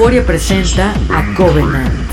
Euforia presenta a Covenant.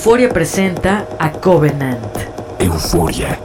Euforia presenta a Covenant. Euforia.